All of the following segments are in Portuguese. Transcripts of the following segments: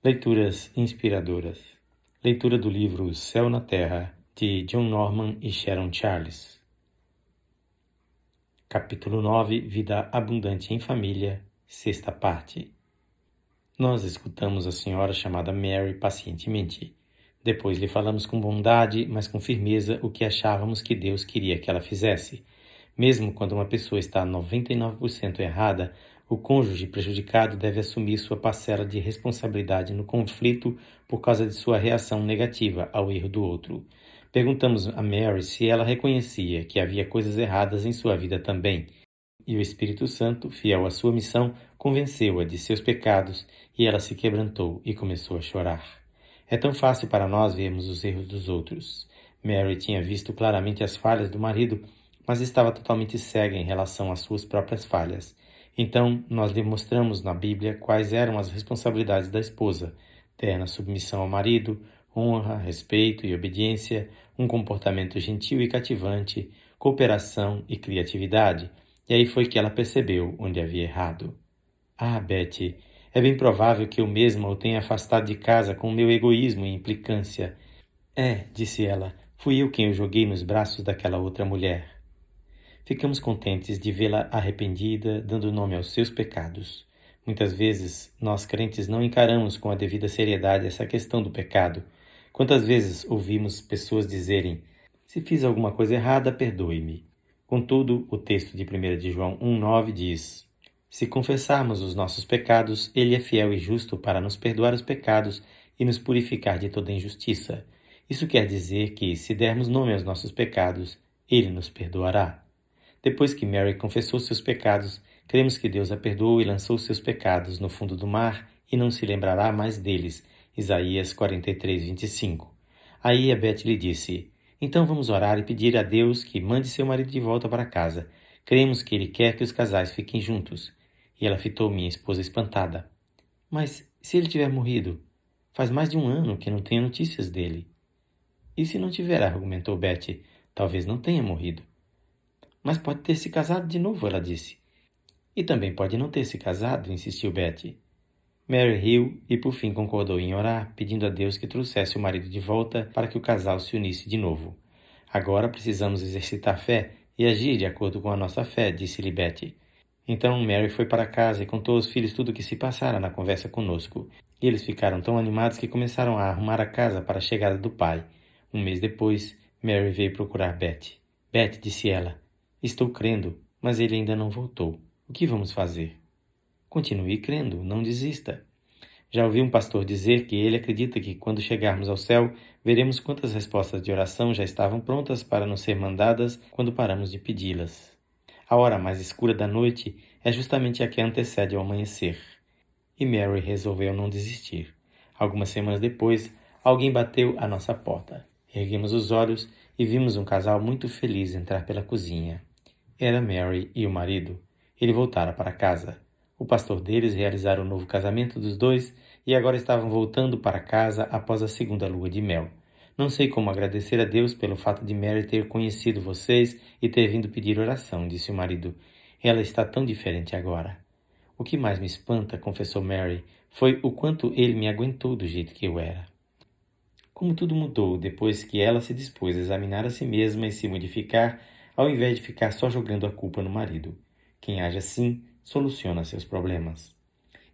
Leituras inspiradoras. Leitura do livro Céu na Terra, de John Norman e Sharon Charles. Capítulo 9 Vida Abundante em Família, sexta parte. Nós escutamos a senhora chamada Mary pacientemente. Depois lhe falamos com bondade, mas com firmeza, o que achávamos que Deus queria que ela fizesse. Mesmo quando uma pessoa está 99% errada, o cônjuge prejudicado deve assumir sua parcela de responsabilidade no conflito por causa de sua reação negativa ao erro do outro. Perguntamos a Mary se ela reconhecia que havia coisas erradas em sua vida também. E o Espírito Santo, fiel à sua missão, convenceu-a de seus pecados e ela se quebrantou e começou a chorar. É tão fácil para nós vermos os erros dos outros. Mary tinha visto claramente as falhas do marido, mas estava totalmente cega em relação às suas próprias falhas. Então, nós demonstramos na Bíblia quais eram as responsabilidades da esposa: terna submissão ao marido, honra, respeito e obediência, um comportamento gentil e cativante, cooperação e criatividade. E aí foi que ela percebeu onde havia errado. Ah, Betty, é bem provável que eu mesma o tenha afastado de casa com meu egoísmo e implicância. É, disse ela, fui eu quem o joguei nos braços daquela outra mulher. Ficamos contentes de vê-la arrependida, dando nome aos seus pecados. Muitas vezes, nós crentes não encaramos com a devida seriedade essa questão do pecado. Quantas vezes ouvimos pessoas dizerem: Se fiz alguma coisa errada, perdoe-me. Contudo, o texto de 1 de João 1,9 diz: Se confessarmos os nossos pecados, Ele é fiel e justo para nos perdoar os pecados e nos purificar de toda injustiça. Isso quer dizer que, se dermos nome aos nossos pecados, Ele nos perdoará. Depois que Mary confessou seus pecados, cremos que Deus a perdoou e lançou seus pecados no fundo do mar e não se lembrará mais deles. Isaías 43, 25. Aí a Beth lhe disse: Então vamos orar e pedir a Deus que mande seu marido de volta para casa. Cremos que ele quer que os casais fiquem juntos. E ela fitou minha esposa espantada. Mas se ele tiver morrido? Faz mais de um ano que não tenho notícias dele. E se não tiver, argumentou Betty, talvez não tenha morrido. Mas pode ter se casado de novo, ela disse. E também pode não ter se casado, insistiu Betty. Mary riu e por fim concordou em orar, pedindo a Deus que trouxesse o marido de volta para que o casal se unisse de novo. Agora precisamos exercitar fé e agir de acordo com a nossa fé, disse-lhe Betty. Então Mary foi para casa e contou aos filhos tudo o que se passara na conversa conosco. E eles ficaram tão animados que começaram a arrumar a casa para a chegada do pai. Um mês depois, Mary veio procurar Betty. Betty, disse ela, Estou crendo, mas ele ainda não voltou. O que vamos fazer? Continue crendo, não desista. Já ouvi um pastor dizer que ele acredita que quando chegarmos ao céu, veremos quantas respostas de oração já estavam prontas para nos ser mandadas quando paramos de pedi-las. A hora mais escura da noite é justamente a que antecede ao amanhecer. E Mary resolveu não desistir. Algumas semanas depois, alguém bateu à nossa porta. Erguemos os olhos e vimos um casal muito feliz entrar pela cozinha. Era Mary e o marido. Ele voltara para casa. O pastor deles realizara o novo casamento dos dois e agora estavam voltando para casa após a segunda lua de mel. Não sei como agradecer a Deus pelo fato de Mary ter conhecido vocês e ter vindo pedir oração, disse o marido. Ela está tão diferente agora. O que mais me espanta, confessou Mary, foi o quanto ele me aguentou do jeito que eu era. Como tudo mudou depois que ela se dispôs a examinar a si mesma e se modificar ao invés de ficar só jogando a culpa no marido. Quem age assim soluciona seus problemas.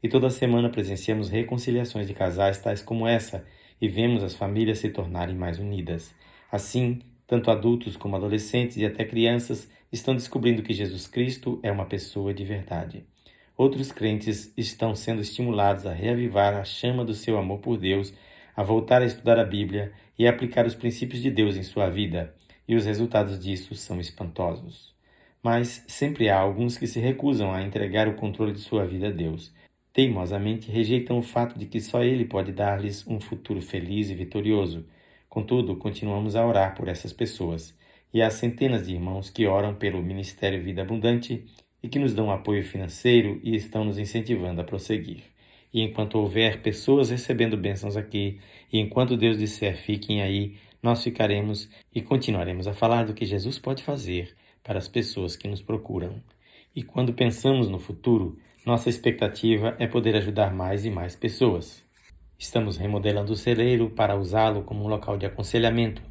E toda semana presenciamos reconciliações de casais tais como essa e vemos as famílias se tornarem mais unidas. Assim, tanto adultos como adolescentes e até crianças estão descobrindo que Jesus Cristo é uma pessoa de verdade. Outros crentes estão sendo estimulados a reavivar a chama do seu amor por Deus, a voltar a estudar a Bíblia e a aplicar os princípios de Deus em sua vida, e os resultados disso são espantosos. Mas sempre há alguns que se recusam a entregar o controle de sua vida a Deus. Teimosamente rejeitam o fato de que só Ele pode dar-lhes um futuro feliz e vitorioso. Contudo, continuamos a orar por essas pessoas. E há centenas de irmãos que oram pelo Ministério Vida Abundante e que nos dão apoio financeiro e estão nos incentivando a prosseguir. E enquanto houver pessoas recebendo bênçãos aqui, e enquanto Deus disser fiquem aí, nós ficaremos e continuaremos a falar do que Jesus pode fazer para as pessoas que nos procuram. E quando pensamos no futuro, nossa expectativa é poder ajudar mais e mais pessoas. Estamos remodelando o celeiro para usá-lo como um local de aconselhamento.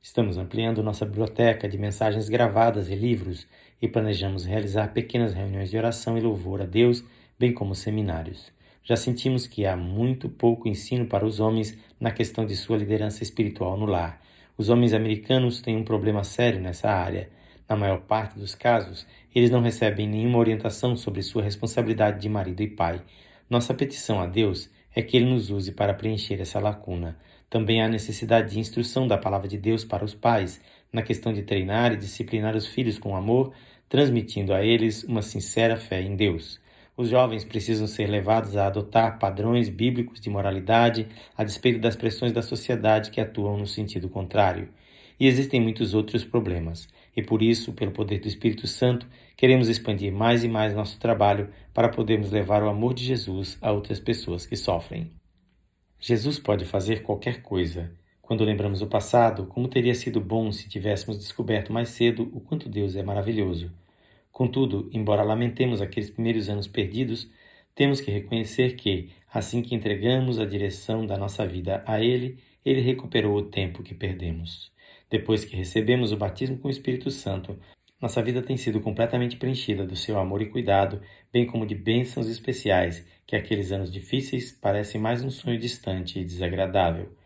Estamos ampliando nossa biblioteca de mensagens gravadas e livros e planejamos realizar pequenas reuniões de oração e louvor a Deus, bem como seminários. Já sentimos que há muito pouco ensino para os homens na questão de sua liderança espiritual no lar. Os homens americanos têm um problema sério nessa área. Na maior parte dos casos, eles não recebem nenhuma orientação sobre sua responsabilidade de marido e pai. Nossa petição a Deus é que Ele nos use para preencher essa lacuna. Também há necessidade de instrução da palavra de Deus para os pais, na questão de treinar e disciplinar os filhos com amor, transmitindo a eles uma sincera fé em Deus. Os jovens precisam ser levados a adotar padrões bíblicos de moralidade, a despeito das pressões da sociedade que atuam no sentido contrário. E existem muitos outros problemas, e por isso, pelo poder do Espírito Santo, queremos expandir mais e mais nosso trabalho para podermos levar o amor de Jesus a outras pessoas que sofrem. Jesus pode fazer qualquer coisa. Quando lembramos o passado, como teria sido bom se tivéssemos descoberto mais cedo o quanto Deus é maravilhoso. Contudo, embora lamentemos aqueles primeiros anos perdidos, temos que reconhecer que, assim que entregamos a direção da nossa vida a Ele, Ele recuperou o tempo que perdemos. Depois que recebemos o batismo com o Espírito Santo, nossa vida tem sido completamente preenchida do seu amor e cuidado, bem como de bênçãos especiais que aqueles anos difíceis parecem mais um sonho distante e desagradável.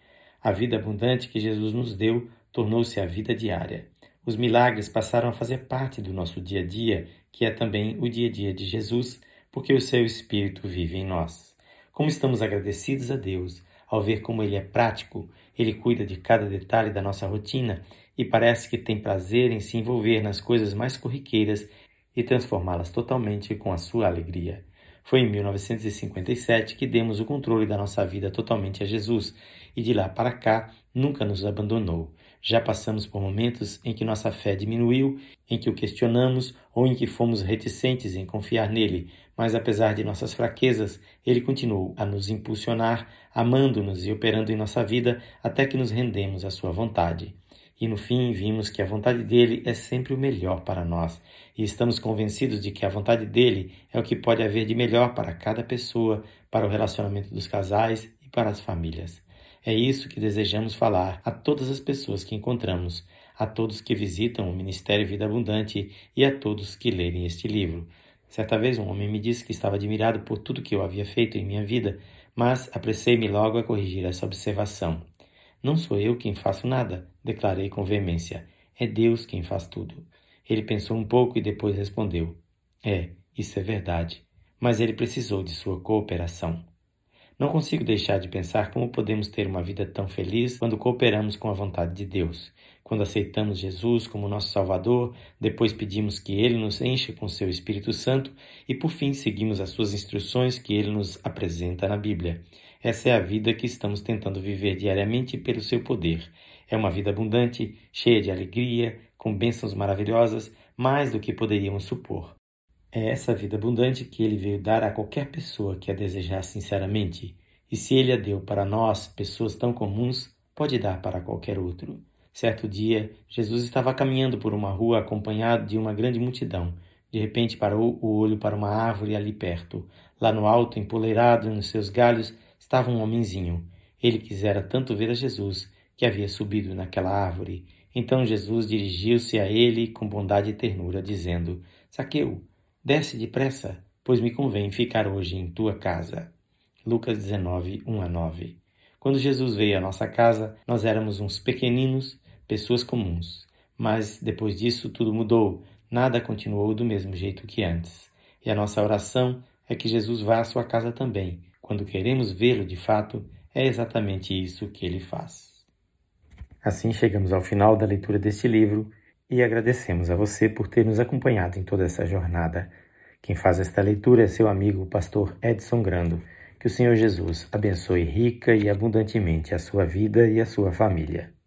A vida abundante que Jesus nos deu tornou-se a vida diária. Os milagres passaram a fazer parte do nosso dia a dia, que é também o dia a dia de Jesus, porque o seu Espírito vive em nós. Como estamos agradecidos a Deus ao ver como Ele é prático, Ele cuida de cada detalhe da nossa rotina e parece que tem prazer em se envolver nas coisas mais corriqueiras e transformá-las totalmente com a sua alegria. Foi em 1957 que demos o controle da nossa vida totalmente a Jesus e de lá para cá nunca nos abandonou. Já passamos por momentos em que nossa fé diminuiu, em que o questionamos ou em que fomos reticentes em confiar nele, mas apesar de nossas fraquezas, ele continuou a nos impulsionar, amando-nos e operando em nossa vida até que nos rendemos à sua vontade. E no fim vimos que a vontade dele é sempre o melhor para nós, e estamos convencidos de que a vontade dele é o que pode haver de melhor para cada pessoa, para o relacionamento dos casais e para as famílias. É isso que desejamos falar a todas as pessoas que encontramos, a todos que visitam o Ministério Vida Abundante e a todos que lerem este livro. Certa vez um homem me disse que estava admirado por tudo que eu havia feito em minha vida, mas apressei-me logo a corrigir essa observação. Não sou eu quem faço nada, declarei com veemência. É Deus quem faz tudo. Ele pensou um pouco e depois respondeu: É, isso é verdade. Mas ele precisou de sua cooperação. Não consigo deixar de pensar como podemos ter uma vida tão feliz quando cooperamos com a vontade de Deus. Quando aceitamos Jesus como nosso Salvador, depois pedimos que Ele nos encha com seu Espírito Santo e, por fim, seguimos as suas instruções que Ele nos apresenta na Bíblia. Essa é a vida que estamos tentando viver diariamente pelo seu poder. É uma vida abundante, cheia de alegria, com bênçãos maravilhosas, mais do que poderíamos supor. É essa vida abundante que ele veio dar a qualquer pessoa que a desejar sinceramente. E se ele a deu para nós, pessoas tão comuns, pode dar para qualquer outro. Certo dia, Jesus estava caminhando por uma rua acompanhado de uma grande multidão. De repente parou o olho para uma árvore ali perto. Lá no alto, empoleirado nos seus galhos, estava um homenzinho. Ele quisera tanto ver a Jesus que havia subido naquela árvore. Então Jesus dirigiu-se a ele com bondade e ternura, dizendo: Saqueu, desce depressa, pois me convém ficar hoje em tua casa. Lucas 19, 1 a 9. Quando Jesus veio à nossa casa, nós éramos uns pequeninos, pessoas comuns. Mas depois disso tudo mudou, nada continuou do mesmo jeito que antes. E a nossa oração é que Jesus vá à sua casa também, quando queremos vê-lo de fato, é exatamente isso que ele faz. Assim chegamos ao final da leitura deste livro e agradecemos a você por ter nos acompanhado em toda essa jornada. Quem faz esta leitura é seu amigo, o pastor Edson Grando. Que o Senhor Jesus abençoe rica e abundantemente a sua vida e a sua família.